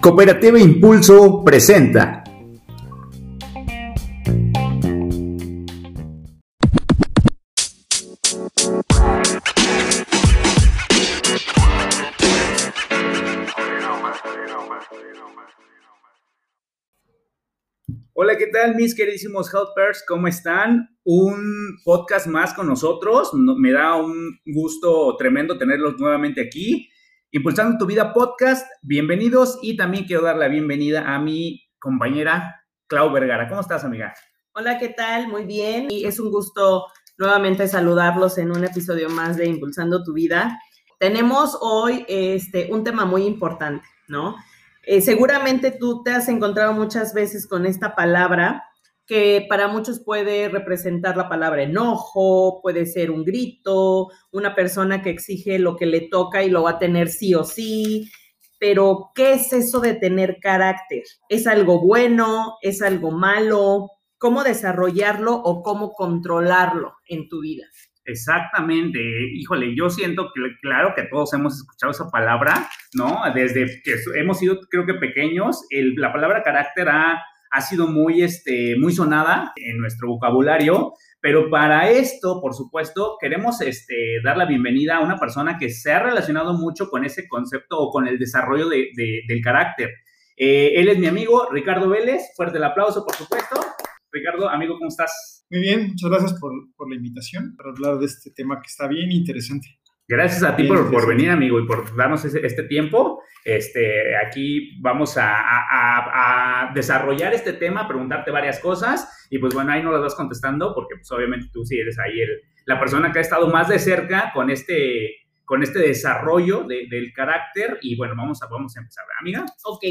Cooperativa Impulso presenta. Hola, ¿qué tal mis queridísimos helpers? ¿Cómo están? Un podcast más con nosotros. Me da un gusto tremendo tenerlos nuevamente aquí. Impulsando tu vida podcast, bienvenidos y también quiero dar la bienvenida a mi compañera Clau Vergara. ¿Cómo estás, amiga? Hola, ¿qué tal? Muy bien y es un gusto nuevamente saludarlos en un episodio más de Impulsando tu vida. Tenemos hoy este, un tema muy importante, ¿no? Eh, seguramente tú te has encontrado muchas veces con esta palabra que para muchos puede representar la palabra enojo, puede ser un grito, una persona que exige lo que le toca y lo va a tener sí o sí. Pero, ¿qué es eso de tener carácter? ¿Es algo bueno? ¿Es algo malo? ¿Cómo desarrollarlo o cómo controlarlo en tu vida? Exactamente, híjole, yo siento que claro que todos hemos escuchado esa palabra, ¿no? Desde que hemos sido, creo que pequeños, la palabra carácter ha ha sido muy, este, muy sonada en nuestro vocabulario, pero para esto, por supuesto, queremos este, dar la bienvenida a una persona que se ha relacionado mucho con ese concepto o con el desarrollo de, del carácter. Eh, él es mi amigo Ricardo Vélez, fuerte el aplauso, por supuesto. Ricardo, amigo, ¿cómo estás? Muy bien, muchas gracias por, por la invitación para hablar de este tema que está bien interesante. Gracias a ti por, por, venir, amigo, y por darnos este tiempo. Este, aquí vamos a, a, a, desarrollar este tema, preguntarte varias cosas, y pues bueno, ahí no las vas contestando, porque pues obviamente tú sí eres ahí el, la persona que ha estado más de cerca con este, con este desarrollo de, del carácter, y bueno, vamos a, vamos a empezar, amiga. Ok,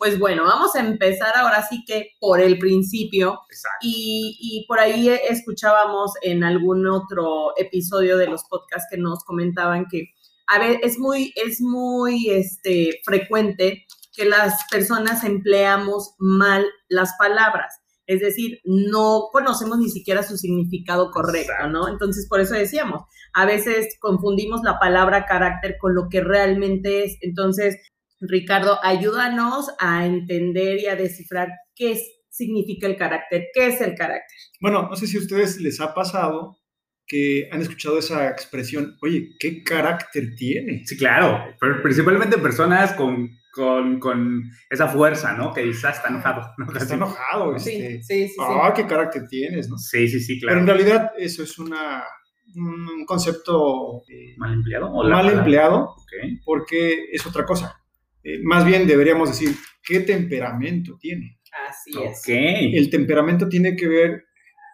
pues bueno, vamos a empezar ahora sí que por el principio. Y, y, por ahí escuchábamos en algún otro episodio de los podcasts que nos comentaban que, a ver, es muy, es muy este, frecuente que las personas empleamos mal las palabras. Es decir, no conocemos ni siquiera su significado correcto, ¿no? Entonces, por eso decíamos, a veces confundimos la palabra carácter con lo que realmente es. Entonces, Ricardo, ayúdanos a entender y a descifrar qué significa el carácter, qué es el carácter. Bueno, no sé si a ustedes les ha pasado que han escuchado esa expresión, oye, ¿qué carácter tiene? Sí, claro, pero principalmente personas con, con, esa fuerza, ¿no? Que dice, ah, está enojado. Está enojado. Sí, este, sí, sí, Ah, qué carácter tienes, ¿no? Sí, sí, sí, claro. Pero en realidad eso es una, un concepto... Eh, ¿Mal empleado? mal empleado, porque es otra cosa. Eh, más bien deberíamos decir, ¿qué temperamento tiene? Así es. El temperamento tiene que ver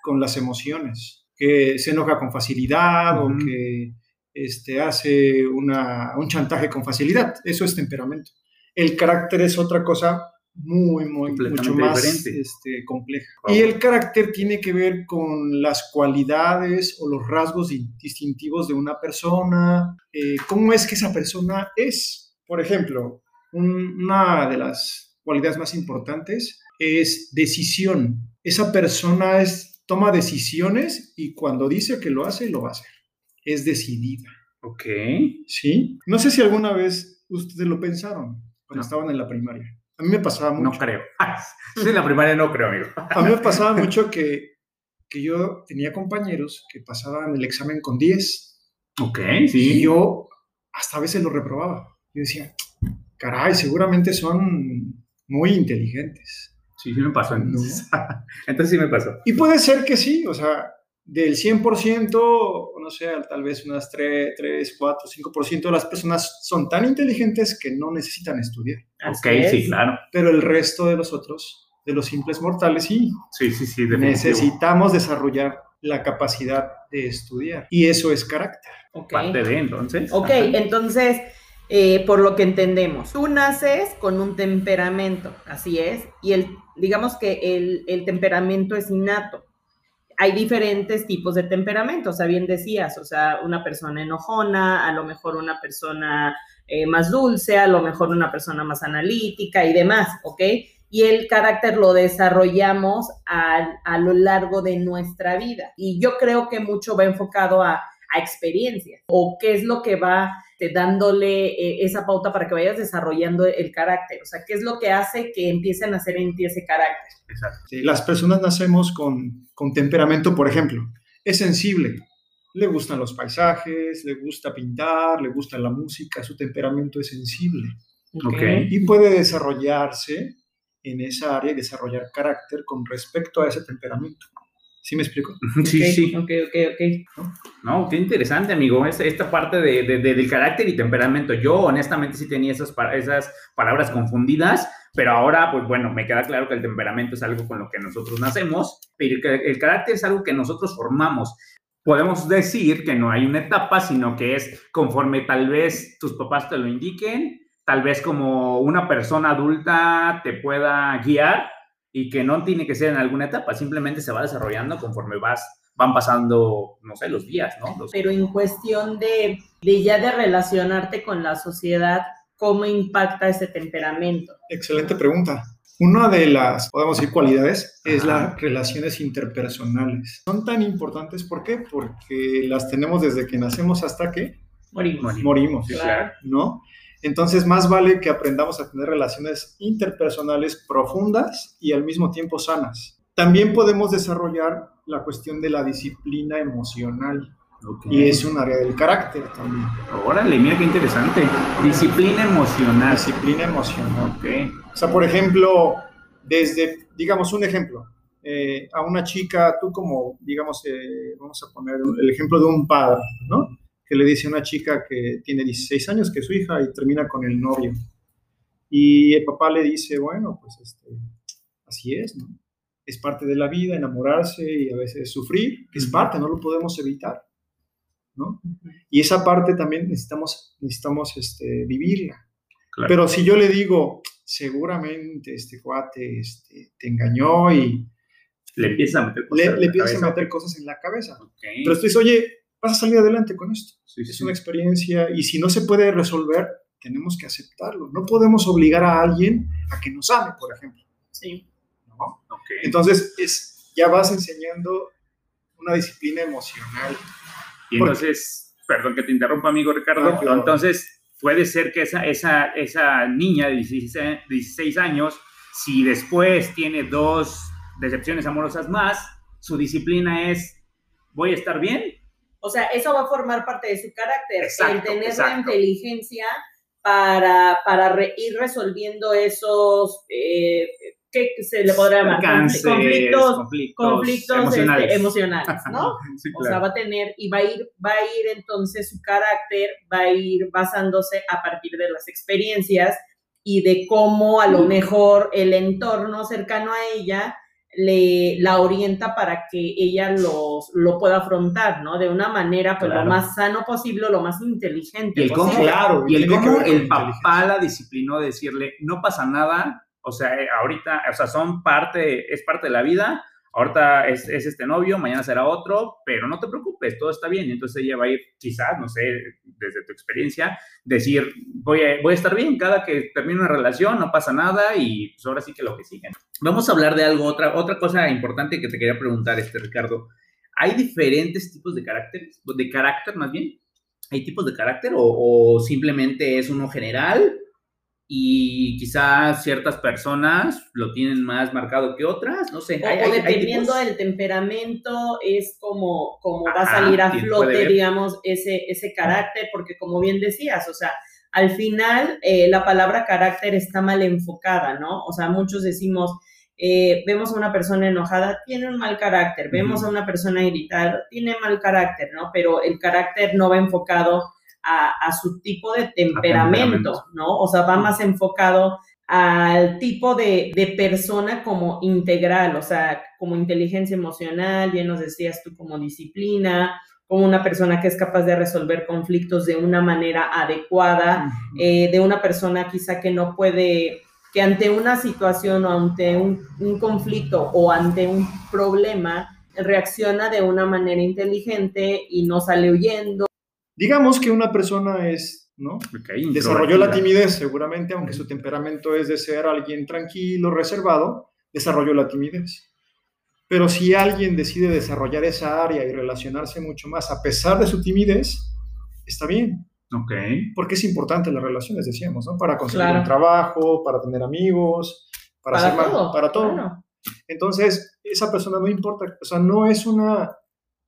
con las emociones, que se enoja con facilidad o que este, hace un chantaje con facilidad. Eso es temperamento. El carácter es otra cosa muy, muy, mucho más este, compleja. Y el carácter tiene que ver con las cualidades o los rasgos distintivos de una persona, eh, cómo es que esa persona es. Por ejemplo, una de las cualidades más importantes es decisión. Esa persona es, toma decisiones y cuando dice que lo hace, lo va a hacer. Es decidida. Ok. ¿Sí? No sé si alguna vez ustedes lo pensaron cuando estaban en la primaria. A mí me pasaba mucho. No creo. sí, en la primaria no creo, amigo. a mí me pasaba mucho que, que yo tenía compañeros que pasaban el examen con 10. Ok, sí. Y yo hasta a veces lo reprobaba. Yo decía, caray, seguramente son muy inteligentes. Sí, sí me pasó. Entonces, entonces sí me pasó. Y puede ser que sí, o sea, del 100%, no sé, tal vez unas 3, 3 4, 5% de las personas son tan inteligentes que no necesitan estudiar. ok, sí, claro. Pero el resto de los otros, de los simples mortales, sí. Sí, sí, sí. Necesitamos desarrollar la capacidad de estudiar. Y eso es carácter. Okay. Parte de entonces. Ok, entonces eh, por lo que entendemos. Tú naces con un temperamento, así es, y el, digamos que el, temperamento es innato. Hay diferentes tipos de temperamento, o sea, bien decías, o sea, una persona enojona, a lo mejor una persona eh, más dulce, a lo mejor una persona más analítica y demás, ¿ok? Y el carácter lo desarrollamos a, a lo largo de nuestra vida. Y yo creo que mucho va enfocado a, a experiencias o qué es lo que va dándole eh, esa pauta para que vayas desarrollando el carácter. O sea, ¿qué es lo que hace que empiecen a hacer en ti ese carácter? Exacto. las personas nacemos con, con temperamento, por ejemplo, es sensible, le gustan los paisajes, le gusta pintar, le gusta la música, su temperamento es sensible. Okay. Y puede desarrollarse en esa área y desarrollar carácter con respecto a ese temperamento. ¿Sí me explico? Sí, sí. Ok, ok, ok. No, qué interesante, amigo. esta parte de, del carácter y temperamento. Yo, honestamente, sí tenía esas, esas palabras confundidas, pero ahora, pues bueno, me queda claro que el temperamento es algo con lo que nosotros nacemos, pero el, el carácter es algo que nosotros formamos. Podemos decir que no hay una etapa, sino que es conforme tal vez tus papás te lo indiquen, tal vez como una persona adulta te pueda guiar y que no tiene que ser en alguna etapa, simplemente se va desarrollando conforme vas, van pasando, no sé, los días, ¿no? Pero en cuestión de, de ya de relacionarte con la sociedad, ¿cómo impacta ese temperamento? Excelente pregunta. Una de las, podemos decir, cualidades es las relaciones interpersonales. Son tan importantes, ¿por qué? Porque las tenemos desde que nacemos hasta que morimos. Morimos, claro. ¿no? Entonces, más vale que aprendamos a tener relaciones interpersonales profundas y al mismo tiempo sanas. También podemos desarrollar la cuestión de la disciplina emocional. Y es un área del carácter también. Órale, mira qué interesante. Disciplina emocional. Disciplina emocional. Okay. O sea, por ejemplo, desde, digamos, un ejemplo. Eh, a una chica, tú como, digamos, eh, vamos a poner el ejemplo de un padre, ¿no? Que le dice a una chica que tiene 16 años que es su hija y termina con el novio. Y el papá le dice, bueno, pues este, así es, ¿no? Es parte de la vida enamorarse y a veces sufrir, que es parte, no lo podemos evitar, ¿no? Y esa parte también necesitamos, necesitamos este, vivirla. Pero si yo le digo, seguramente este cuate este, te engañó y... Le empieza a meter cosas, le, a meter cosas en la cabeza. Pero tú dices, oye, vas a salir adelante con esto. es una experiencia y si no se puede resolver, tenemos que aceptarlo. No podemos obligar a alguien a que nos ame, por ejemplo. Sí. ¿No? Entonces, es, ya vas enseñando una disciplina emocional. Y entonces, perdón que te interrumpa, amigo Ricardo, ah, entonces puede ser que esa, esa, esa niña de 16, 16 años, si después tiene dos decepciones amorosas más, su disciplina es, voy a estar bien, o sea, eso va a formar parte de su carácter, el tener la inteligencia para, para ir resolviendo esos, eh, ¿qué se le podría llamar? conflictos, conflictos, este, emocionales. ¿no? O sea, va a tener, y va a ir, va a ir entonces su carácter, va a ir basándose a partir de las experiencias y de cómo a lo mejor el entorno cercano a ella le, la orienta para que ella los, lo pueda afrontar, ¿no? De una manera, pues, lo más sano posible, lo más inteligente y el posible. claro, y el cómo el papá la disciplinó, decirle, no pasa nada, o sea, eh, ahorita, o sea, son parte, es parte de la vida, ahorita es, este novio, mañana será otro, pero no te preocupes, todo está bien. Entonces ella va a ir, quizás, no sé, desde tu experiencia, decir, voy a, voy a estar bien cada que termine una relación, no pasa nada y pues ahora sí que lo que sigue. Vamos a hablar de algo, otra, otra cosa importante que te quería preguntar, este Ricardo. ¿Hay diferentes tipos de carácter, de carácter más bien? ¿Hay tipos de carácter o simplemente es uno general? Y quizás ciertas personas lo tienen más marcado que otras, no sé. O, dependiendo del temperamento, es como, como va a salir a flote, digamos, ese, ese carácter, porque como bien decías, o sea, al final eh, la palabra carácter está mal enfocada, ¿no? O sea, muchos decimos, eh, vemos a una persona enojada, tiene un mal carácter, vemos a una persona irritada, tiene mal carácter, ¿no? Pero el carácter no va enfocado a, su tipo de temperamento, ¿no? O sea, va más enfocado al tipo de, de, persona como integral, o sea, como inteligencia emocional, bien nos decías tú, como disciplina, como una persona que es capaz de resolver conflictos de una manera adecuada, eh, de una persona quizá que no puede, que ante una situación o ante un, un conflicto o ante un problema, reacciona de una manera inteligente y no sale huyendo Digamos que una persona es, ¿no? desarrolló la timidez, seguramente, aunque su temperamento es de ser alguien tranquilo, reservado, desarrolló la timidez. Pero si alguien decide desarrollar esa área y relacionarse mucho más a pesar de su timidez, está bien. Ok. Porque es importante las relaciones, decíamos, ¿no? Para conseguir un trabajo, para tener amigos, para, hacer todo, para todo. Entonces, esa persona no importa, o sea, no es una,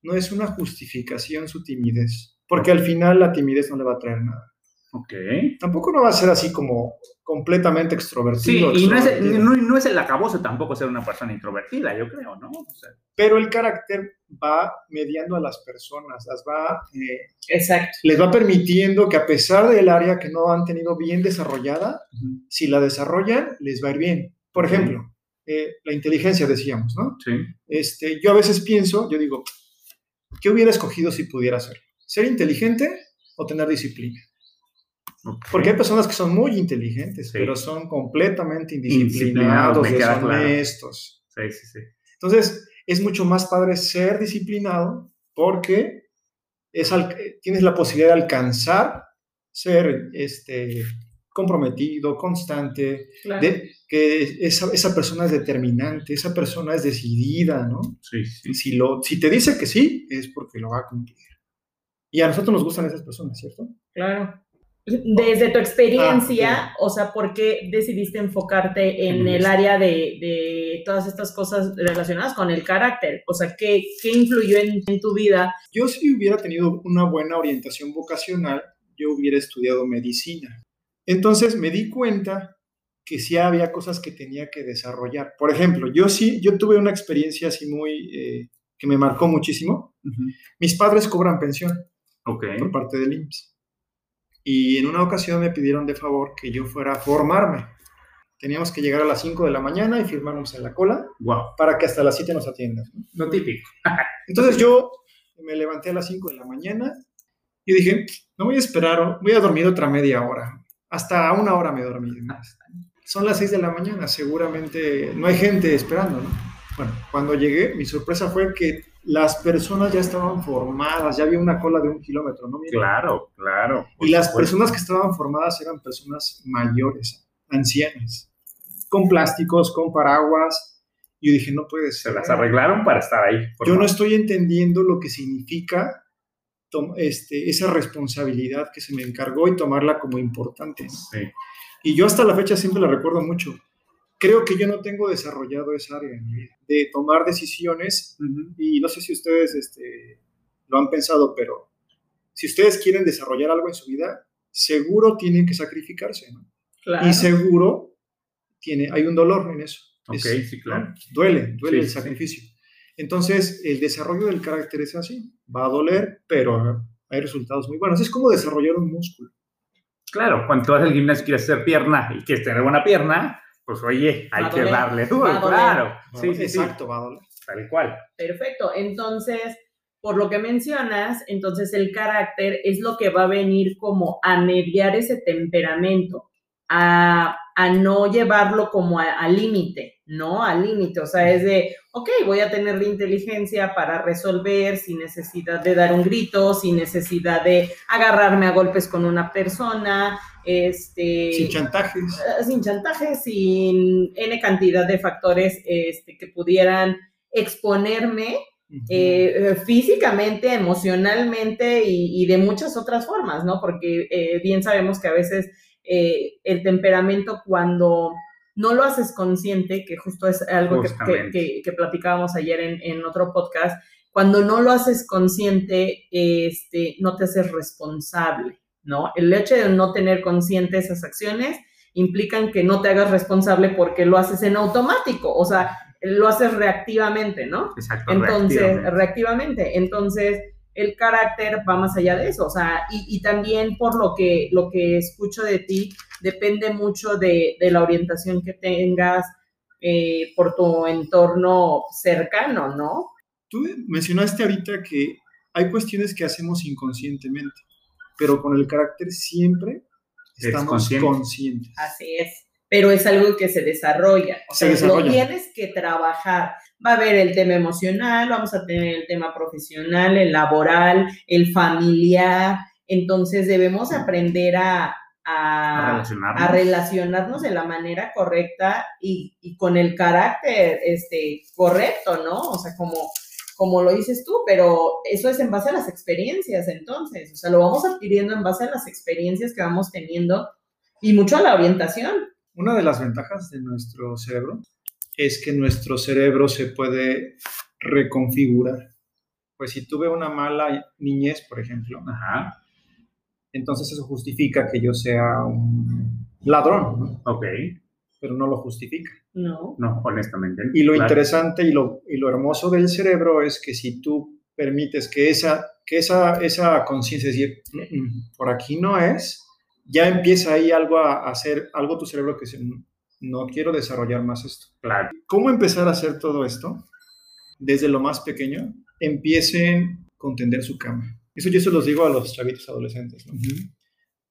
no es una justificación su timidez, porque al final la timidez no le va a traer nada. Ok. Tampoco no va a ser así como completamente extrovertido. Sí, y no es, no, es, el acabose tampoco ser una persona introvertida, yo creo, ¿no? Pero el carácter va mediando a las personas, las va... Eh, Exacto. Les va permitiendo que a pesar del área que no han tenido bien desarrollada, si la desarrollan, les va a ir bien. Por ejemplo, eh, la inteligencia, decíamos, ¿no? Sí. Este, yo a veces pienso, yo digo, ¿qué hubiera escogido si pudiera ser? ¿Ser inteligente o tener disciplina? Porque hay personas que son muy inteligentes, pero son completamente indisciplinados, deshonestos. Sí, sí, sí. Entonces, es mucho más padre ser disciplinado porque es tienes la posibilidad de alcanzar ser este, comprometido, constante, de, que esa, esa, persona es determinante, esa persona es decidida, ¿no? Sí, sí. Si, lo, si te dice que sí, es porque lo va a cumplir. Y a nosotros nos gustan esas personas, ¿cierto? Claro. Desde tu experiencia, ah, o sea, ¿por qué decidiste enfocarte en el área de, todas estas cosas relacionadas con el carácter? O sea, ¿qué, qué influyó en, tu vida? Yo si hubiera tenido una buena orientación vocacional, yo hubiera estudiado medicina. Entonces me di cuenta que sí había cosas que tenía que desarrollar. Por ejemplo, yo sí, yo tuve una experiencia así muy, eh, que me marcó muchísimo. Mis padres cobran pensión por parte del IMSS. Y en una ocasión me pidieron de favor que yo fuera a formarme. Teníamos que llegar a las 5 de la mañana y firmarnos en la cola para que hasta las 7 nos atiendan. ¿no? típico. Entonces yo me levanté a las 5 de la mañana y dije, no voy a esperar, voy a dormir otra media hora. Hasta una hora me dormí. Son las 6 de la mañana, seguramente no hay gente esperando, ¿no? Bueno, cuando llegué, mi sorpresa fue que las personas ya estaban formadas, ya había una cola de un kilómetro, ¿no? Claro, claro. Y las personas que estaban formadas eran personas mayores, ancianas, con plásticos, con paraguas. Y yo dije, no puede ser. Se las arreglaron para estar ahí. Yo no estoy entendiendo lo que significa este, esa responsabilidad que se me encargó y tomarla como importante. Sí. Y yo hasta la fecha siempre la recuerdo mucho creo que yo no tengo desarrollado esa área en mi vida, de tomar decisiones, y no sé si ustedes este, lo han pensado, pero si ustedes quieren desarrollar algo en su vida, seguro tienen que sacrificarse, ¿no? Y seguro tiene, hay un dolor en eso. Ok, sí, claro. Duele, duele el sacrificio. Entonces, el desarrollo del carácter es así. Va a doler, pero hay resultados muy buenos. Es como desarrollar un músculo. Claro, cuando tú vas al gimnasio y quieres hacer pierna y quieres tener buena pierna, pues oye, hay que darle duro, claro. Sí, sí, exacto, va a doler. Tal cual. Perfecto. Entonces, por lo que mencionas, entonces el carácter es lo que va a venir como a mediar ese temperamento, a, no llevarlo como al límite, ¿no? Al límite, o sea, es de, ok, voy a tener la inteligencia para resolver sin necesidad de dar un grito, sin necesidad de agarrarme a golpes con una persona, este, sin chantajes. Eh, sin chantajes, sin N cantidad de factores este, que pudieran exponerme eh, físicamente, emocionalmente y, de muchas otras formas, ¿no? Porque eh, bien sabemos que a veces el temperamento cuando no lo haces consciente, que justo es algo que, que, platicábamos ayer en, en, otro podcast, cuando no lo haces consciente, este, no te haces responsable. ¿No? El hecho de no tener consciente esas acciones implican que no te hagas responsable porque lo haces en automático, o sea, lo haces reactivamente, ¿no? Exacto. Entonces, reactivamente. Entonces, el carácter va más allá de eso, o sea, y, también por lo que, lo que escucho de ti, depende mucho de, la orientación que tengas eh, por tu entorno cercano, ¿no? Tú mencionaste ahorita que hay cuestiones que hacemos inconscientemente pero con el carácter siempre estamos conscientes. Así es, pero es algo que se desarrolla, o sea, lo tienes que trabajar. Va a haber el tema emocional, vamos a tener el tema profesional, el laboral, el familiar, entonces debemos aprender a, a, relacionarnos. de la manera correcta y, y, con el carácter este, correcto, ¿no? O sea, como como lo dices tú, pero eso es en base a las experiencias entonces, o sea, lo vamos adquiriendo en base a las experiencias que vamos teniendo y mucho a la orientación. Una de las ventajas de nuestro cerebro es que nuestro cerebro se puede reconfigurar. Pues si tuve una mala niñez, por ejemplo, entonces eso justifica que yo sea un ladrón, ¿no? Ok. Pero no lo justifica. No. No, honestamente. Y lo interesante y lo, y lo hermoso del cerebro es que si tú permites que esa, que esa, esa conciencia, decir, mm, mm, por aquí no es, ya empieza ahí algo a, hacer, algo tu cerebro que dice, no quiero desarrollar más esto. Claro. ¿Cómo empezar a hacer todo esto? Desde lo más pequeño, empiecen con tender su cama. Eso yo se los digo a los chavitos adolescentes. ¿no?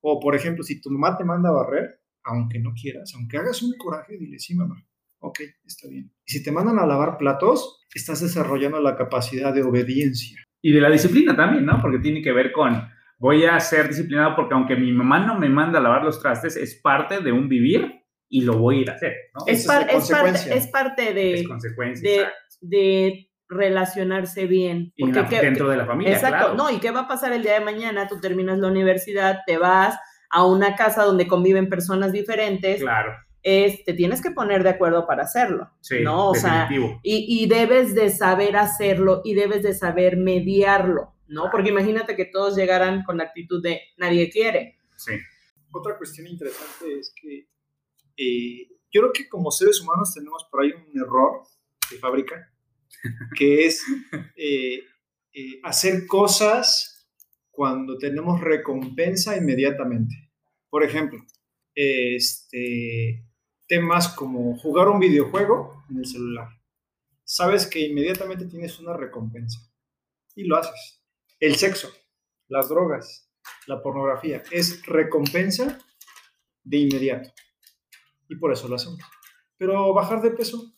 O, por ejemplo, si tu mamá te manda a barrer, aunque no quieras, aunque hagas un coraje, dile, sí, mamá, ok, está bien. Y si te mandan a lavar platos, estás desarrollando la capacidad de obediencia. Y de la disciplina también, ¿no? Porque tiene que ver con, voy a ser disciplinado porque aunque mi mamá no me manda a lavar los trastes, es parte de un vivir y lo voy a ir a hacer, ¿no? Es, par- es parte, es parte de, Es consecuencia. de, exacto. de relacionarse bien. Y Porque la- ¿qué- dentro de la familia, Exacto, claro. no, ¿y qué va a pasar el día de mañana? Tú terminas la universidad, te vas a una casa donde conviven personas diferentes, Claro, es, te tienes que poner de acuerdo para hacerlo, sí, ¿no? O sea, y, y debes de saber hacerlo y debes de saber mediarlo, ¿no? Porque imagínate que todos llegaran con la actitud de nadie quiere. Sí, Otra cuestión interesante es que eh, yo creo que como seres humanos tenemos por ahí un error de fábrica, que es eh, eh, hacer cosas cuando tenemos recompensa inmediatamente. Por ejemplo, este, temas como jugar un videojuego en el celular. Sabes que inmediatamente tienes una recompensa y lo haces. El sexo, las drogas, la pornografía, es recompensa de inmediato. Y por eso lo hacemos. Pero bajar de peso,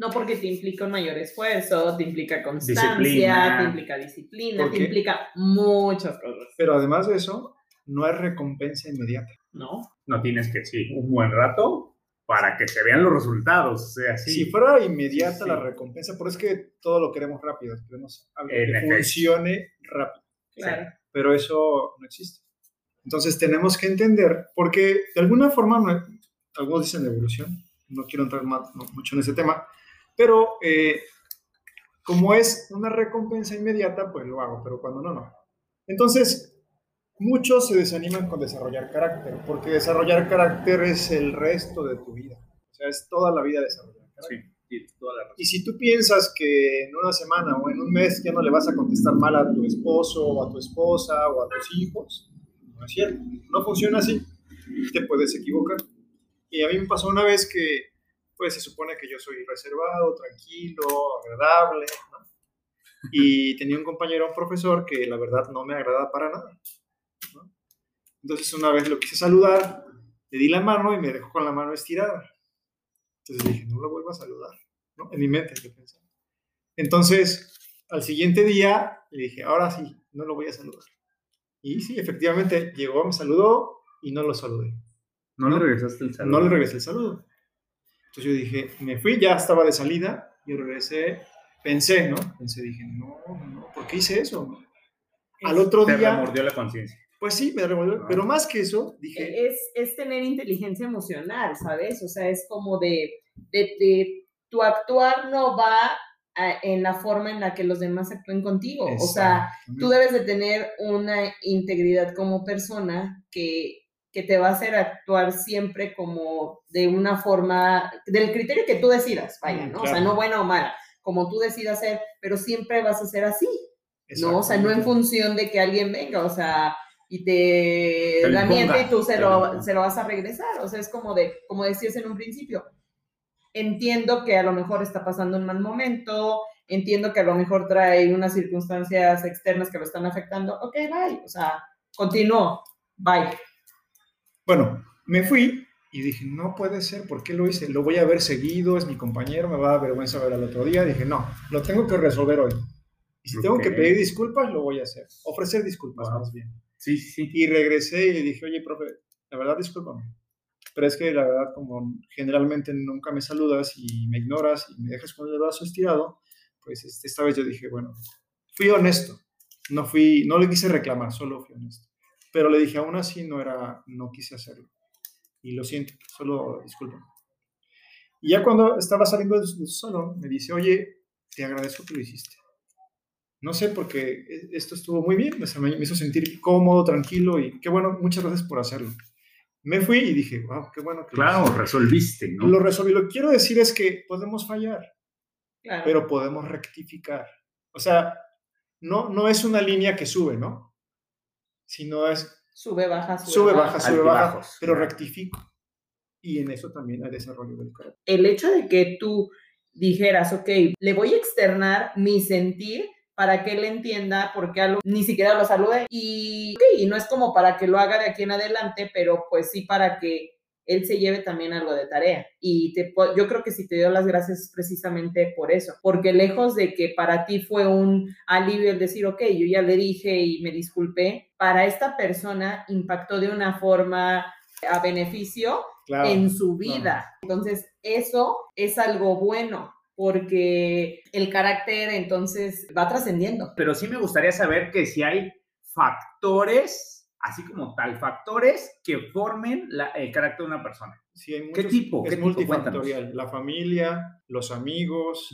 No porque te implica un mayor esfuerzo, te implica constancia, Disciplina. te implica disciplina, ¿Por te implica muchas cosas, pero además de eso, no es recompensa inmediata. ¿no? no tienes que, sí, un buen rato para que se vean los resultados, o sea, sí. Si fuera inmediata Sí, sí. la recompensa, por eso es que todo lo queremos rápido, queremos algo En que efecto. funcione rápido, Claro. pero eso no existe. Entonces tenemos que entender, porque de alguna forma, no- algunos dicen evolución, no quiero entrar más- no- mucho en ese tema, pero eh, como es una recompensa inmediata, pues lo hago, pero cuando no, no. Entonces, muchos se desaniman con desarrollar carácter, porque desarrollar carácter es el resto de tu vida. O sea, es toda la vida desarrollar carácter. Sí, tienes toda la. Y si tú piensas que en una semana o en un mes ya no le vas a contestar mal a tu esposo o a tu esposa o a tus hijos, no es cierto. No funciona así. Te puedes equivocar. Y a mí me pasó una vez que, pues se supone que yo soy reservado, tranquilo, agradable, ¿no? Y tenía un compañero, un profesor, que la verdad no me agrada para nada. ¿no? Entonces una vez lo quise saludar, le di la mano y me dejó con la mano estirada. Entonces dije, no lo vuelvo a saludar. ¿no? En mi mente yo pensaba. Entonces, al siguiente día le dije, ahora sí, no lo voy a saludar. Y sí, efectivamente, llegó, me saludó y no lo saludé. No le regresaste el saludo. No le regresé el saludo. Entonces yo dije, me fui, ya estaba de salida, y regresé, pensé, ¿no? Pensé, dije, no, no, no, ¿por qué hice eso? Al otro Te día, remordió la conciencia. pues sí, me revolvió, Ah. pero más que eso, dije, Es, es tener inteligencia emocional, ¿sabes? O sea, es como de, de, de tu actuar no va a- en la forma en la que los demás actúen contigo. O sea, tú debes de tener una integridad como persona que, que te va a hacer actuar siempre como de una forma, del criterio que tú decidas, vaya, Mm, ¿no? O sea, claro. no buena o mala, como tú decidas ser, pero siempre vas a ser así, ¿no? O sea, no en función de que alguien venga, o sea, y te, Te la miente y tú se lo se lo vas a regresar, o sea, es como de, como decías en un principio, entiendo que a lo mejor está pasando un mal momento, entiendo que a lo mejor trae unas circunstancias externas que lo están afectando, ok, bye, o sea, continúo, bye. Bueno, me fui y dije, no puede ser, ¿por qué lo hice? Lo voy a ver seguido, es mi compañero, me va a dar vergüenza ver al otro día. Dije, no, lo tengo que resolver hoy. Y si tengo que pedir disculpas, lo voy a hacer. Ofrecer disculpas, Wow. más bien. Sí, sí, sí. Y regresé y le dije, oye, profe, la verdad, discúlpame. Pero es que la verdad, como generalmente nunca me saludas y me ignoras y me dejas con el brazo estirado, pues este, esta vez yo dije, bueno, fui honesto, no fui, no le quise reclamar, solo fui honesto. Pero le dije, aún así no era, no quise hacerlo. Y lo siento, solo disculpa. Y ya cuando estaba saliendo del salón, me dice, oye, te agradezco que lo hiciste. No sé, porque esto estuvo muy bien, me hizo sentir cómodo, tranquilo y qué bueno, muchas gracias por hacerlo. Me fui y dije, wow, qué bueno que Claro, lo resolviste, ¿no? Lo resolví. Lo que quiero decir es que podemos fallar, pero podemos rectificar. O sea, no, no es una línea que sube, ¿no? Sino es... Sube, baja, sube, sube baja, sube, baja, pero rectifico. Y en eso también hay desarrollo del carácter. El hecho de que tú dijeras, ok, le voy a externar mi sentir para que él entienda por qué ni siquiera lo salude y, y no es como para que lo haga de aquí en adelante, pero pues sí para que él se lleve también algo de tarea. Y te, yo creo que si te dio las gracias precisamente por eso, porque lejos de que para ti fue un alivio el decir, ok, yo ya le dije y me disculpé, para esta persona impactó de una forma a beneficio en su vida. Entonces, eso es algo bueno porque el carácter entonces va trascendiendo. Pero sí me gustaría saber que si hay factores, así como tal, factores que formen el carácter de una persona. Sí, hay muchos, ¿Qué tipo? Es multifactorial. La familia, los amigos,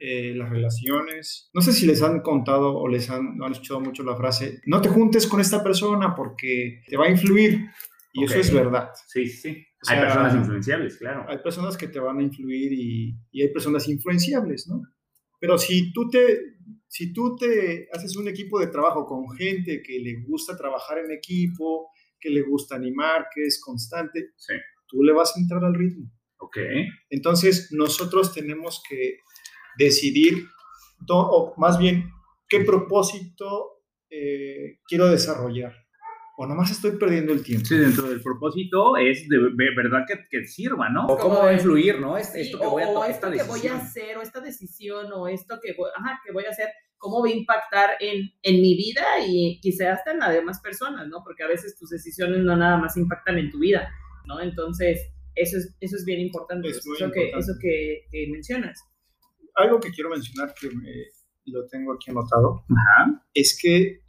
eh, las relaciones. No sé si les han contado o les han, han escuchado mucho la frase, no te juntes con esta persona porque te va a influir. Y eso es verdad. Sí, sí hay personas influenciables, claro. Hay personas que te van a influir y, y, hay personas influenciables, ¿no? Pero si tú, te, si tú te haces un equipo de trabajo con gente que le gusta trabajar en equipo, que le gusta animar, que es constante, tú le vas a entrar al ritmo. Ok. Entonces, nosotros tenemos que decidir, o más bien, qué propósito eh, quiero desarrollar o nomás estoy perdiendo el tiempo. Sí, dentro del propósito es de, verdad que, que, sirva, ¿no? O cómo va a influir, ¿no? esto que voy a, o esto que voy a hacer, o esta decisión, o esto que voy, ajá, que voy a hacer, cómo va a impactar en, en mi vida y quizás hasta en la de demás personas, ¿no? Porque a veces tus decisiones no nada más impactan en tu vida, ¿no? Entonces, eso es, eso es bien importante, eso, Que, eso que, que, mencionas. Algo que quiero mencionar que me, lo tengo aquí anotado, Ajá. es que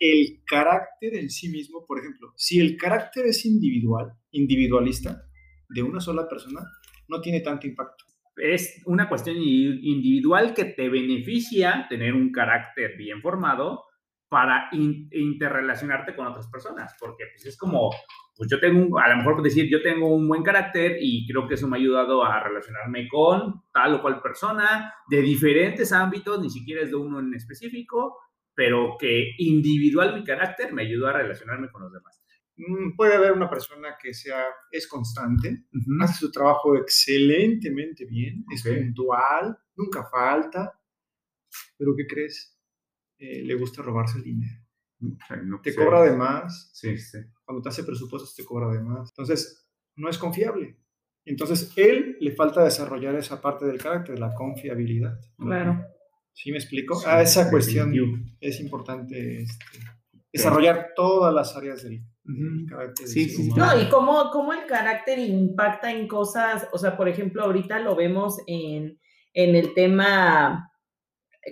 el carácter en sí mismo, por ejemplo, si el carácter es individual, individualista, de una sola persona, no tiene tanto impacto. Es una cuestión individual que te beneficia tener un carácter bien formado para interrelacionarte con otras personas, porque pues, es como, pues yo tengo, a lo mejor decir, yo tengo un buen carácter y creo que eso me ha ayudado a relacionarme con tal o cual persona de diferentes ámbitos, ni siquiera es de uno en específico, pero que individual mi carácter me ayudó a relacionarme con los demás. Mm, puede haber una persona que sea, es constante, hace su trabajo excelentemente bien, es puntual, nunca falta, pero ¿qué crees? Eh, le gusta robarse el dinero. Mm, te cobra de más. Sí, sí. Cuando te hace presupuestos te cobra de más. Entonces, no es confiable. Entonces, él le falta desarrollar esa parte del carácter, la confiabilidad. Claro. ¿Sí me explico? Ah, esa cuestión es importante este, desarrollar todas las áreas del, carácter. Sí, sí, No, y cómo, cómo, el carácter impacta en cosas, o sea, por ejemplo, ahorita lo vemos en, en el tema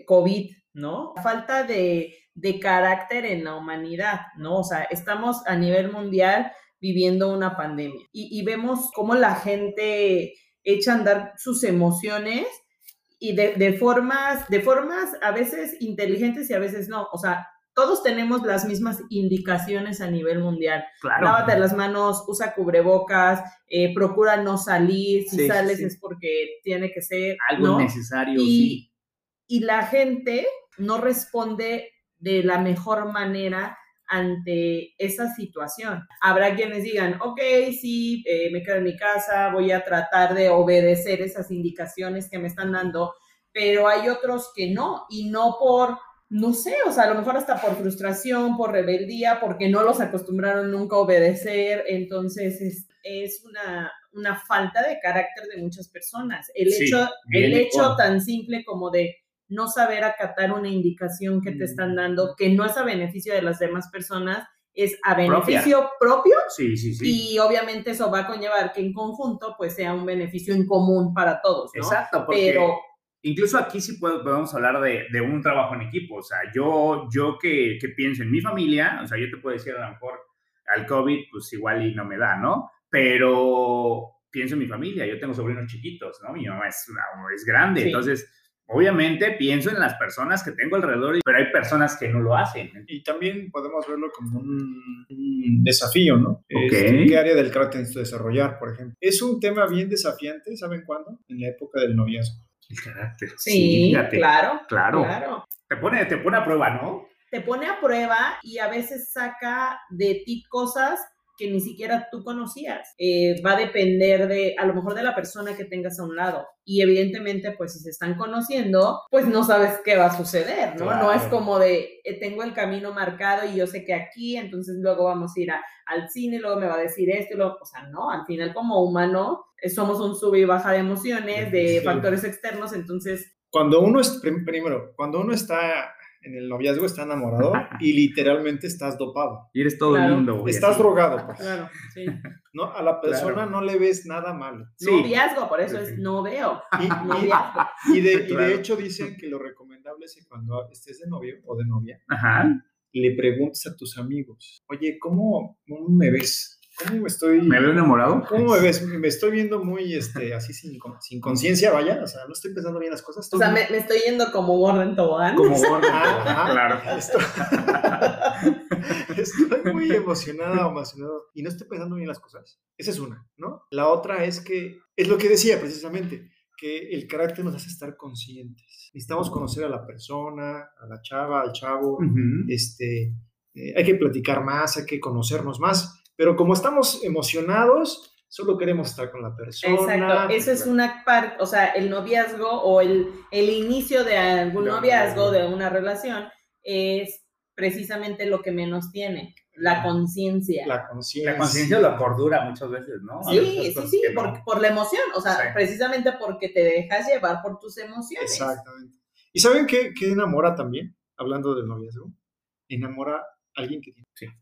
COVID, ¿no? Falta de, de carácter en la humanidad, ¿no? O sea, estamos a nivel mundial viviendo una pandemia y, y vemos cómo la gente echa a andar sus emociones y de, formas, de formas a veces inteligentes y a veces no. O sea, todos tenemos las mismas indicaciones a nivel mundial. Claro. Lávate las manos, usa cubrebocas, eh, procura no salir. Si sales es porque tiene que ser algo necesario. Y, y la gente no responde de la mejor manera ante esa situación. Habrá quienes digan, ok, sí, eh, me quedo en mi casa, voy a tratar de obedecer esas indicaciones que me están dando, pero hay otros que no, y no por, no sé, o sea, a lo mejor hasta por frustración, por rebeldía, porque no los acostumbraron nunca a obedecer, entonces es, es una, una, falta de carácter de muchas personas. El hecho, el hecho tan simple como de no saber acatar una indicación que te están dando, que no es a beneficio de las demás personas, es a beneficio propio. Sí, sí, sí. Y obviamente eso va a conllevar que en conjunto pues sea un beneficio en común para todos, ¿no? Exacto, porque... Pero incluso aquí sí podemos hablar de, un trabajo en equipo. O sea, yo, yo que, que, pienso en mi familia, o sea, yo te puedo decir a lo mejor al COVID, pues igual y no me da, ¿no? Pero pienso en mi familia, yo tengo sobrinos chiquitos, ¿no? Mi mamá es, es grande, entonces Obviamente pienso en las personas que tengo alrededor, pero hay personas que no lo hacen. Y también podemos verlo como un, desafío, ¿no? Este, ¿Qué área del carácter necesito desarrollar, por ejemplo? Es un tema bien desafiante, ¿saben cuándo? En la época del noviazgo. El carácter. Sí, claro. Claro. Claro. Te pone, te pone a prueba, ¿no? Te pone a prueba y a veces saca de ti cosas que ni siquiera tú conocías. Eh, va a depender de, a lo mejor, de la persona que tengas a un lado. Y evidentemente, pues si se están conociendo, pues no sabes qué va a suceder, ¿no? No es como de, eh, tengo el camino marcado y yo sé que aquí, entonces luego vamos a ir al cine, luego me va a decir esto, y luego, o sea, no, al final como humano eh, somos un sub y baja de emociones, de factores externos, entonces... Cuando uno es, primero, cuando uno está en el noviazgo está enamorado y literalmente estás dopado. Y eres todo lindo. Estás drogado. Pues. Claro, sí. ¿No? A la persona no le ves nada malo. Noviazgo, por eso es no veo. Y, de, hecho dicen que lo recomendable es que cuando estés de novio o de novia, le preguntes a tus amigos, oye, ¿cómo, cómo me ves? ¿Cómo me estoy? ¿Me veo enamorado? ¿Cómo me ves? Me estoy viendo muy, este, así sin, sin conciencia, vaya. O sea, no estoy pensando bien las cosas. O sea, me, estoy yendo como Gordon Tobogán. Como Gordon claro. Estoy, muy emocionada o emocionado y no estoy pensando bien las cosas. Esa es una, ¿no? La otra es que, es lo que decía precisamente, que el carácter nos hace estar conscientes. Necesitamos conocer a la persona, a la chava, al chavo. este, eh, hay que platicar más, hay que conocernos más pero como estamos emocionados, solo queremos estar con la persona. Exacto, eso es una parte, o sea, el noviazgo o el, el inicio de algún noviazgo, de una relación, es precisamente lo que menos tiene, la conciencia. La conciencia. La conciencia o la cordura muchas veces, ¿no? Sí, sí, sí, por, por, la emoción, o sea, precisamente porque te dejas llevar por tus emociones. Exactamente. ¿Y saben qué, qué enamora también? Hablando del noviazgo, enamora alguien que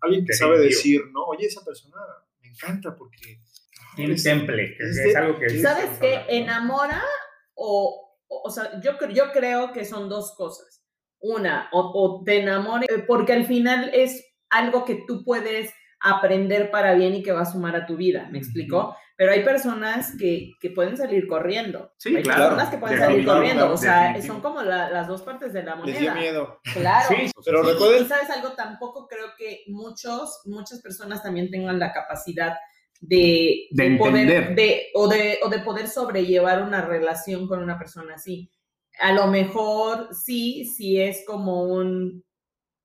alguien que sabe decir, no, oye, esa persona me encanta porque... Tiene temple, que es, algo que... ¿Sabes qué? Enamora o, o, sea, yo, yo creo que son dos cosas. Una, o, te enamora, eh, porque al final es algo que tú puedes aprender para bien y que va a sumar a tu vida, ¿me explico? Pero hay personas que, que, pueden salir corriendo. Sí, hay claro. personas que pueden salir corriendo. O sea, son como las dos partes de la moneda. Les dio miedo. Claro. Sí, pero recuerden. Y sabes algo, tampoco creo que muchos, muchas personas también tengan la capacidad de, de, poder, de, o, de, o de poder sobrellevar una relación con una persona así. A lo mejor sí, sí es como un,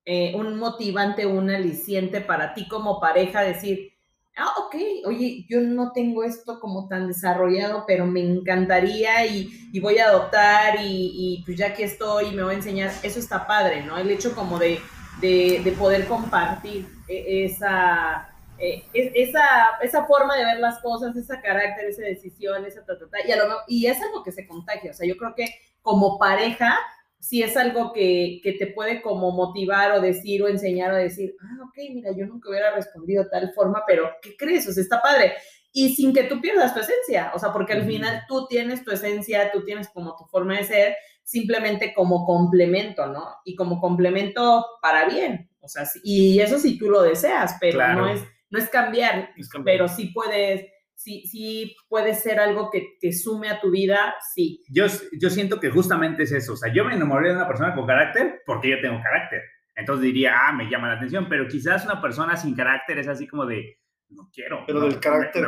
eh, un motivante, un aliciente para ti como pareja decir, ah, ok, oye, yo no tengo esto como tan desarrollado, pero me encantaría y, voy a adoptar y, pues ya que estoy me voy a enseñar, eso está padre, ¿no? El hecho como de, de, poder compartir e, esa, e, esa, esa forma de ver las cosas, ese carácter, esa decisión, esa ta, ta, ta, y, a lo, y es algo que se contagia, o sea, yo creo que como pareja si es algo que, que, te puede como motivar o decir o enseñar o decir, ah, ok, mira, yo nunca hubiera respondido de tal forma, pero ¿qué crees? O sea, está padre. Y sin que tú pierdas tu esencia, o sea, porque al final tú tienes tu esencia, tú tienes como tu forma de ser, simplemente como complemento, ¿no? Y como complemento para bien, o sea, y eso sí tú lo deseas, pero no, es, no es cambiar, es cambiar, pero sí puedes sí, sí puede ser algo que te sume a tu vida, sí. Yo, yo siento que justamente es eso. O sea, yo me enamoré de una persona con carácter porque yo tengo carácter. Entonces diría, ah, me llama la atención, pero quizás una persona sin carácter es así como de, no quiero. Pero del carácter,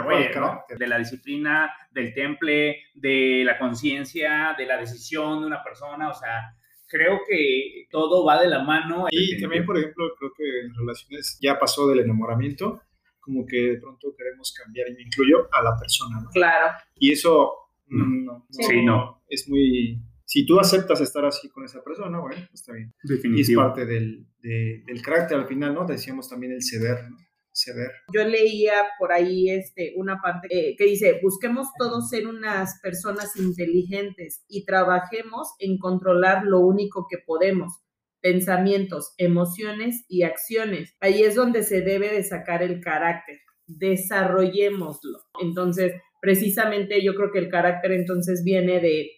De la disciplina, del temple, de la conciencia, de la decisión de una persona, o sea, creo que todo va de la mano. Y también, por ejemplo, creo que en relaciones ya pasó del enamoramiento como que de pronto queremos cambiar, y me incluyo, a la persona, ¿no? Claro. Y eso mm, no, sí, no. Es muy... Si tú aceptas estar así con esa persona, bueno, pues está bien. Definitivo. Y es parte del, del carácter al final, ¿no? Decíamos también el ceder, ¿no? Ceder. Yo leía por ahí este, una parte eh, que dice, busquemos todos ser unas personas inteligentes y trabajemos en controlar lo único que podemos, pensamientos, emociones y acciones. Ahí es donde se debe de sacar el carácter. Desarrollémoslo. Entonces, precisamente yo creo que el carácter entonces viene de,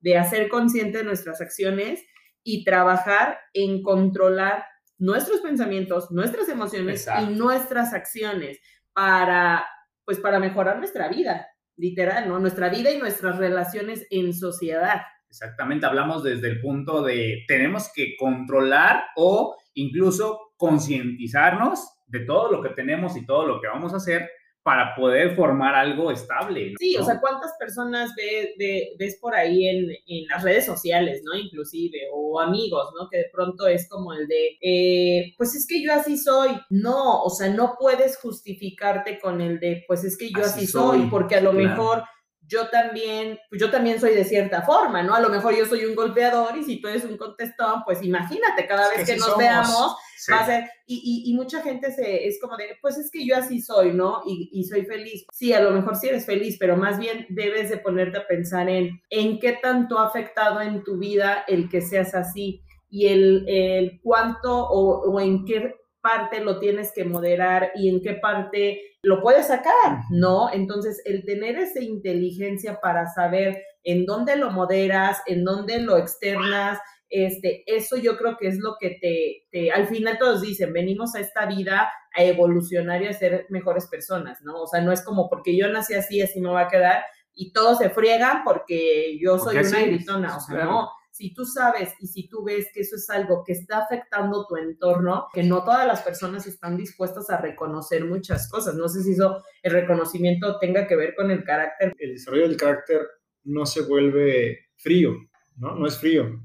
de hacer consciente de nuestras acciones y trabajar en controlar nuestros pensamientos, nuestras emociones y nuestras acciones para, pues, para mejorar nuestra vida, literal, ¿no? Nuestra vida y nuestras relaciones en sociedad. Exactamente, hablamos desde el punto de tenemos que controlar o incluso concientizarnos de todo lo que tenemos y todo lo que vamos a hacer para poder formar algo estable. Sí, o sea, ¿cuántas personas ves por ahí en, las redes sociales, ¿no? Inclusive, o amigos, ¿no? Que de pronto es como el de, eh, pues es que yo así soy. No, o sea, no puedes justificarte con el de, pues es que yo así, soy, porque a lo mejor yo también, pues yo también soy de cierta forma, ¿no? A lo mejor yo soy un golpeador y si tú eres un contestón, pues imagínate, cada vez que, nos veamos, va a ser, y, mucha gente se, es como de, pues es que yo así soy, ¿no? Y, soy feliz. Sí, a lo mejor sí eres feliz, pero más bien debes de ponerte a pensar en, en qué tanto ha afectado en tu vida el que seas así y el, el cuánto o, o en qué parte lo tienes que moderar y en qué parte lo puedes sacar, ¿no? Entonces, el tener esa inteligencia para saber en dónde lo moderas, en dónde lo externas, este, eso yo creo que es lo que te, te, al final todos dicen, venimos a esta vida a evolucionar y a ser mejores personas, ¿no? O sea, no es como porque yo nací así, así me va a quedar y todos se friegan porque yo soy una gritona, o sea, no si tú sabes y si tú ves que eso es algo que está afectando tu entorno, que no todas las personas están dispuestas a reconocer muchas cosas. No sé si eso, el reconocimiento tenga que ver con el carácter. El desarrollo del carácter no se vuelve frío, ¿no? No es frío.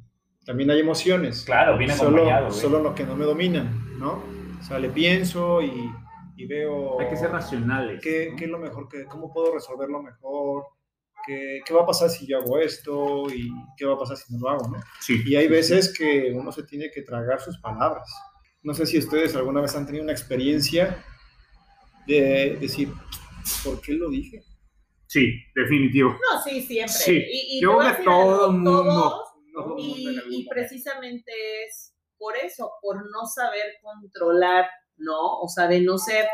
También hay emociones. Claro, viene acompañado. Solo, solo lo que no me dominan, ¿no? O sea, le pienso y, y veo... Hay que ser racionales. ¿qué, ¿Qué es lo mejor? Que, ¿Cómo puedo resolverlo mejor? ¿Qué, va a pasar si yo hago esto? ¿Y qué va a pasar si no lo hago? ¿no? y hay veces que uno se tiene que tragar sus palabras. No sé si ustedes alguna vez han tenido una experiencia de decir, ¿por qué lo dije? Sí, definitivo. No, sí, siempre. Sí. Y, yo creo que todo el mundo. y, precisamente es por eso, por no saber controlar, ¿no? O sea, de no ser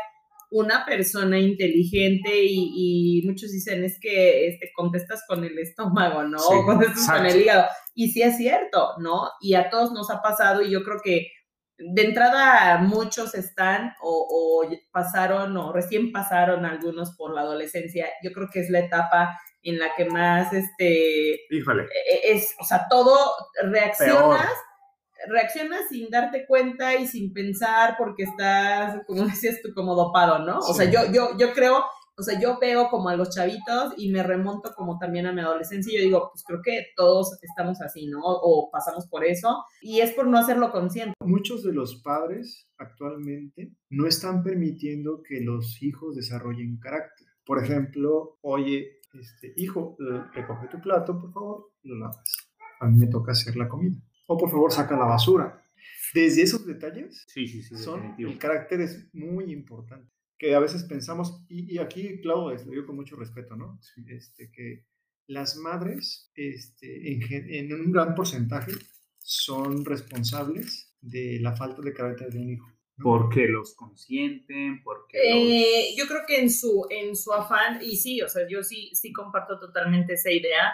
una persona inteligente y, muchos dicen es que este, contestas con el estómago, ¿no? o contestas con el hígado. Y sí es cierto, ¿no? Y a todos nos ha pasado y yo creo que de entrada muchos están o, pasaron o recién pasaron algunos por la adolescencia. Yo creo que es la etapa en la que más, este, Híjole. E, es, o sea, todo reaccionas reaccionas sin darte cuenta y sin pensar porque estás, como decías tú, como dopado, ¿no? O sea, yo, yo, yo creo, o sea, yo veo como a los chavitos y me remonto como también a mi adolescencia y yo digo, pues creo que todos estamos así, ¿no? O pasamos por eso y es por no hacerlo consciente. Muchos de los padres actualmente no están permitiendo que los hijos desarrollen carácter. Por ejemplo, oye, este, hijo, recoge tu plato, por favor, lo lavas. A mí me toca hacer la comida o por favor saca la basura. Desde esos detalles, sí, sí, sí, son, el carácter es muy importante. Que a veces pensamos, y, aquí, Claudio, lo digo con mucho respeto, ¿no? Este, que las madres, este, en, en, un gran porcentaje, son responsables de la falta de carácter de un hijo. Porque los consienten, porque eh, Yo creo que en su, en su afán, y sí, o sea, yo sí, sí comparto totalmente esa idea,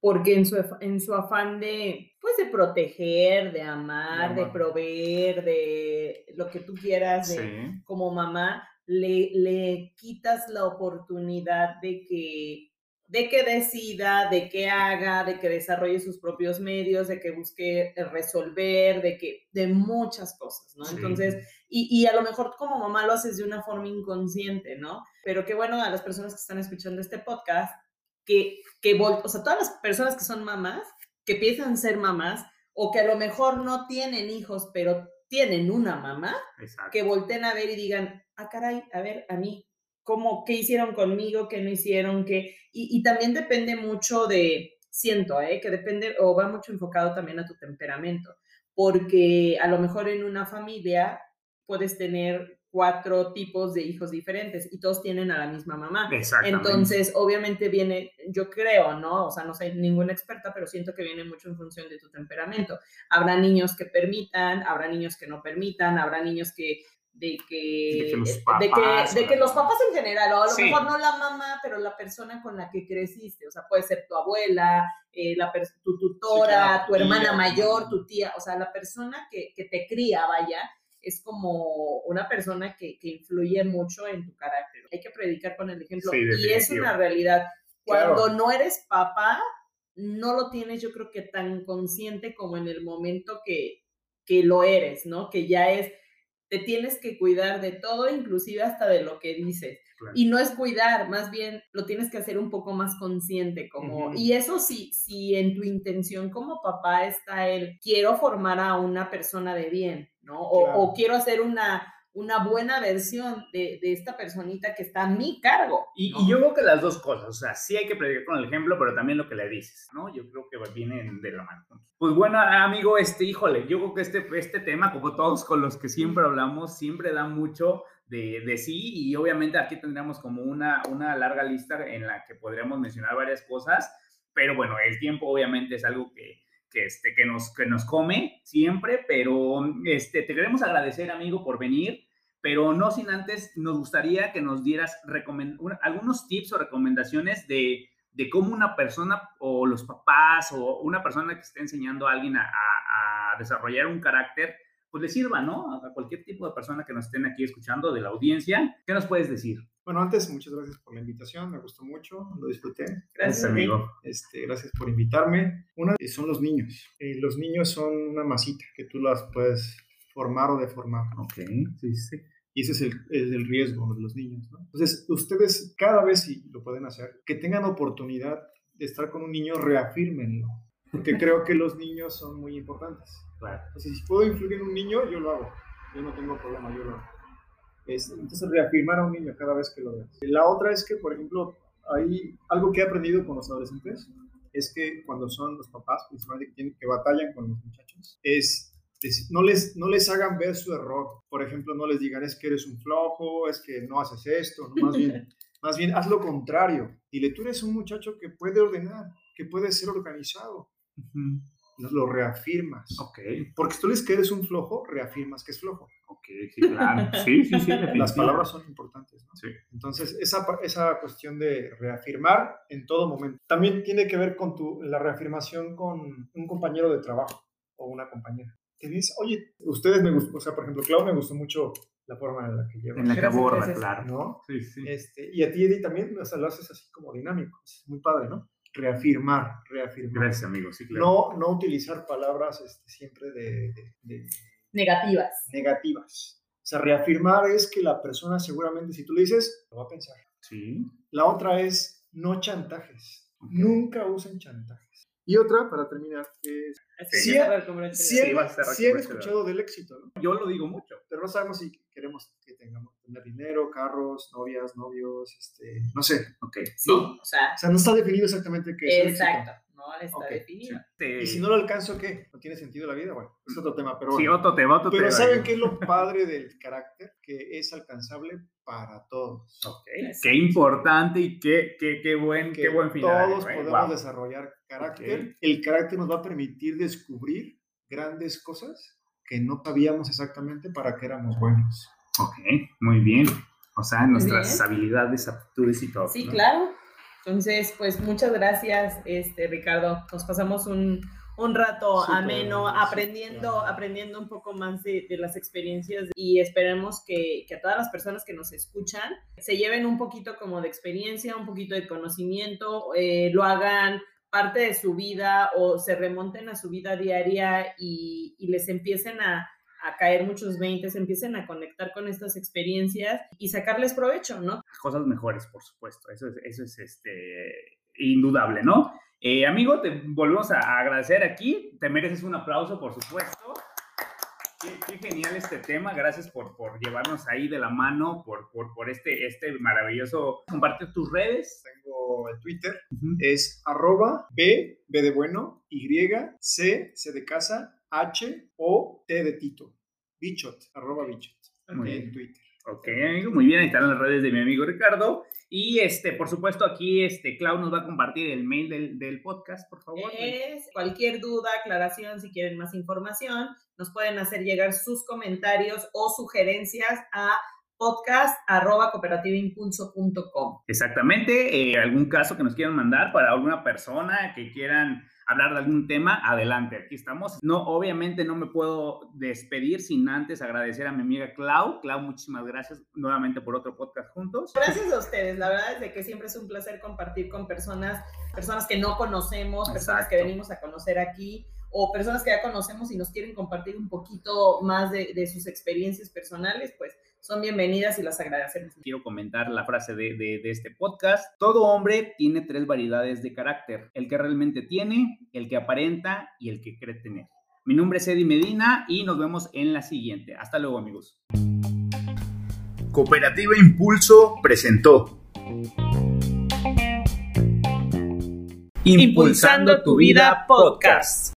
porque en su, en su afán de, pues, de proteger, de amar, de proveer, de lo que tú quieras, como mamá, le, le quitas la oportunidad de que de que decida, de que haga, de que desarrolle sus propios medios, de que busque resolver, de que, de muchas cosas, ¿no? Entonces, y, y, a lo mejor como mamá lo haces de una forma inconsciente, ¿no? Pero qué bueno a las personas que están escuchando este podcast, que, que o sea, todas las personas que son mamás, que piensan ser mamás, o que a lo mejor no tienen hijos, pero tienen una mamá, que volteen a ver y digan, ah, caray, a ver, a mí, ¿cómo, qué hicieron conmigo, qué no hicieron, qué? Y, y también depende mucho de, siento, ¿eh? que depende, o va mucho enfocado también a tu temperamento, porque a lo mejor en una familia puedes tener cuatro tipos de hijos diferentes y todos tienen a la misma mamá. Entonces, obviamente viene, yo creo, ¿no? O sea, no soy ninguna experta, pero siento que viene mucho en función de tu temperamento. Habrá niños que permitan, habrá niños que no permitan, habrá niños que de que, de que, los papás, de que, los papás en general, o a lo mejor no la mamá, pero la persona con la que creciste, o sea, puede ser tu abuela, eh, la tu tutora, tu hermana mayor, tu tía, o sea, la persona que, que te cría, vaya, es como una persona que, que, influye mucho en tu carácter. Hay que predicar con el ejemplo. y es una realidad. Cuando no eres papá, no lo tienes yo creo que tan consciente como en el momento que, que lo eres, ¿no? Que ya es, te tienes que cuidar de todo, inclusive hasta de lo que dices. Y no es cuidar, más bien lo tienes que hacer un poco más consciente, como, y eso sí, si en tu intención como papá está el, quiero formar a una persona de bien, ¿no? O, quiero hacer una, una buena versión de, esta personita que está a mi cargo. Y, yo creo que las dos cosas, o sea, sí hay que predicar con el ejemplo, pero también lo que le dices, ¿no? Yo creo que vienen de la mano. Pues bueno, amigo, este, híjole, yo creo que este, este tema, como todos con los que siempre hablamos, siempre da mucho de, de sí y obviamente aquí tendríamos como una, una larga lista en la que podríamos mencionar varias cosas, pero bueno, el tiempo obviamente es algo que que, este, que, nos, que nos come siempre, pero este, te queremos agradecer, amigo, por venir, pero no sin antes, nos gustaría que nos dieras algunos tips o recomendaciones de, de, cómo una persona o los papás o una persona que esté enseñando a alguien a, a, a desarrollar un carácter, pues le sirva, ¿no? A cualquier tipo de persona que nos estén aquí escuchando de la audiencia. ¿Qué nos puedes decir? Bueno, antes, muchas gracias por la invitación, me gustó mucho, lo disfruté. Gracias, amigo. Este, gracias por invitarme. Una son los niños. Eh, los niños son una masita que tú las puedes formar o deformar. Ok, sí, sí. Y ese es el, el, riesgo de los niños, ¿no? Entonces, ustedes cada vez, si lo pueden hacer, que tengan oportunidad de estar con un niño, reafírmenlo. Porque creo que los niños son muy importantes. Claro. Entonces, si puedo influir en un niño, yo lo hago. Yo no tengo problema, yo lo hago entonces, reafirmar a un niño cada vez que lo veas. La otra es que, por ejemplo, hay algo que he aprendido con los adolescentes, es que cuando son los papás, principalmente que, que batallan con los muchachos, es no les, no les hagan ver su error. Por ejemplo, no les digan es que eres un flojo, es que no haces esto, no, más bien, más bien haz lo contrario. Dile, tú eres un muchacho que puede ordenar, que puede ser organizado lo reafirmas. Ok. Porque si tú les que eres un flojo, reafirmas que es flojo. Ok, sí, claro. Sí, sí, sí. Las palabras son importantes, ¿no? Sí. Entonces, esa, esa cuestión de reafirmar en todo momento. También tiene que ver con tu, la reafirmación con un compañero de trabajo o una compañera. Que dice, oye, ustedes me gustó, o sea, por ejemplo, Clau me gustó mucho la forma en la que lleva. En la que aborda, claro. ¿No? Sí, sí. Este, y a ti, Eddie, también o sea, lo haces así como dinámico. Es muy padre, ¿no? Reafirmar, reafirmar. Gracias, amigo. Sí, claro. no, no utilizar palabras este, siempre de, negativas. Negativas. O sea, reafirmar es que la persona seguramente, si tú le dices, lo va a pensar. Sí. La otra es no chantajes. Nunca usen chantajes. Y otra, para terminar, es... Sí, sí, sí, han escuchado del éxito, ¿no? Yo lo digo mucho. Pero no sabemos si queremos que tengamos tener dinero, carros, novias, novios, este, no sé. Ok. Sí, o, sea, o sea, no está definido exactamente qué es Exacto. No está definido. Y si no lo alcanzo, ¿qué? ¿No tiene sentido la vida? Bueno, es otro tema, pero Sí, otro tema, otro pero ¿saben qué es lo padre del carácter? Que es alcanzable para todos. Ok. Qué importante y qué, qué, qué buen, qué buen final. Todos podemos desarrollar carácter. El carácter nos va a permitir descubrir grandes cosas que no sabíamos exactamente para qué éramos buenos. Ok, muy bien. O sea, nuestras habilidades, aptitudes y todo. Sí, claro. Entonces, pues muchas gracias, este, Ricardo. Nos pasamos un, un rato ameno, aprendiendo, aprendiendo un poco más de, de las experiencias y esperemos que, que, a todas las personas que nos escuchan se lleven un poquito como de experiencia, un poquito de conocimiento, eh, lo hagan parte de su vida o se remonten a su vida diaria y, y les empiecen a, a caer muchos veintes, empiecen a conectar con estas experiencias y sacarles provecho, ¿no? Cosas mejores, por supuesto, eso es, eso es este, indudable, ¿no? Eh, amigo, te volvemos a agradecer aquí, te mereces un aplauso, por supuesto. Qué, genial este tema, gracias por, por llevarnos ahí de la mano, por, por, por este, este maravilloso, compartir tus redes. Tengo el Twitter, es arroba B, B de bueno, Y, C, C de casa, H O T de Tito. Bichot, arroba Bichot. en Twitter. Ok, amigo, muy bien, ahí están las redes de mi amigo Ricardo. Y este, por supuesto, aquí este Clau nos va a compartir el mail del, del podcast, por favor. Es cualquier duda, aclaración, si quieren más información, nos pueden hacer llegar sus comentarios o sugerencias a podcast arroba Exactamente, eh, algún caso que nos quieran mandar para alguna persona que quieran hablar de algún tema, adelante, aquí estamos. No, obviamente no me puedo despedir sin antes agradecer a mi amiga Clau. Clau, muchísimas gracias nuevamente por otro podcast juntos. Gracias a ustedes, la verdad es de que siempre es un placer compartir con personas, personas que no conocemos, personas que venimos a conocer aquí o personas que ya conocemos y nos quieren compartir un poquito más de, de sus experiencias personales, pues son bienvenidas y las agradecemos. Quiero comentar la frase de, de, de, este podcast. Todo hombre tiene tres variedades de carácter. El que realmente tiene, el que aparenta y el que cree tener. Mi nombre es Eddie Medina y nos vemos en la siguiente. Hasta luego amigos. Cooperativa Impulso presentó. Impulsando tu vida podcast.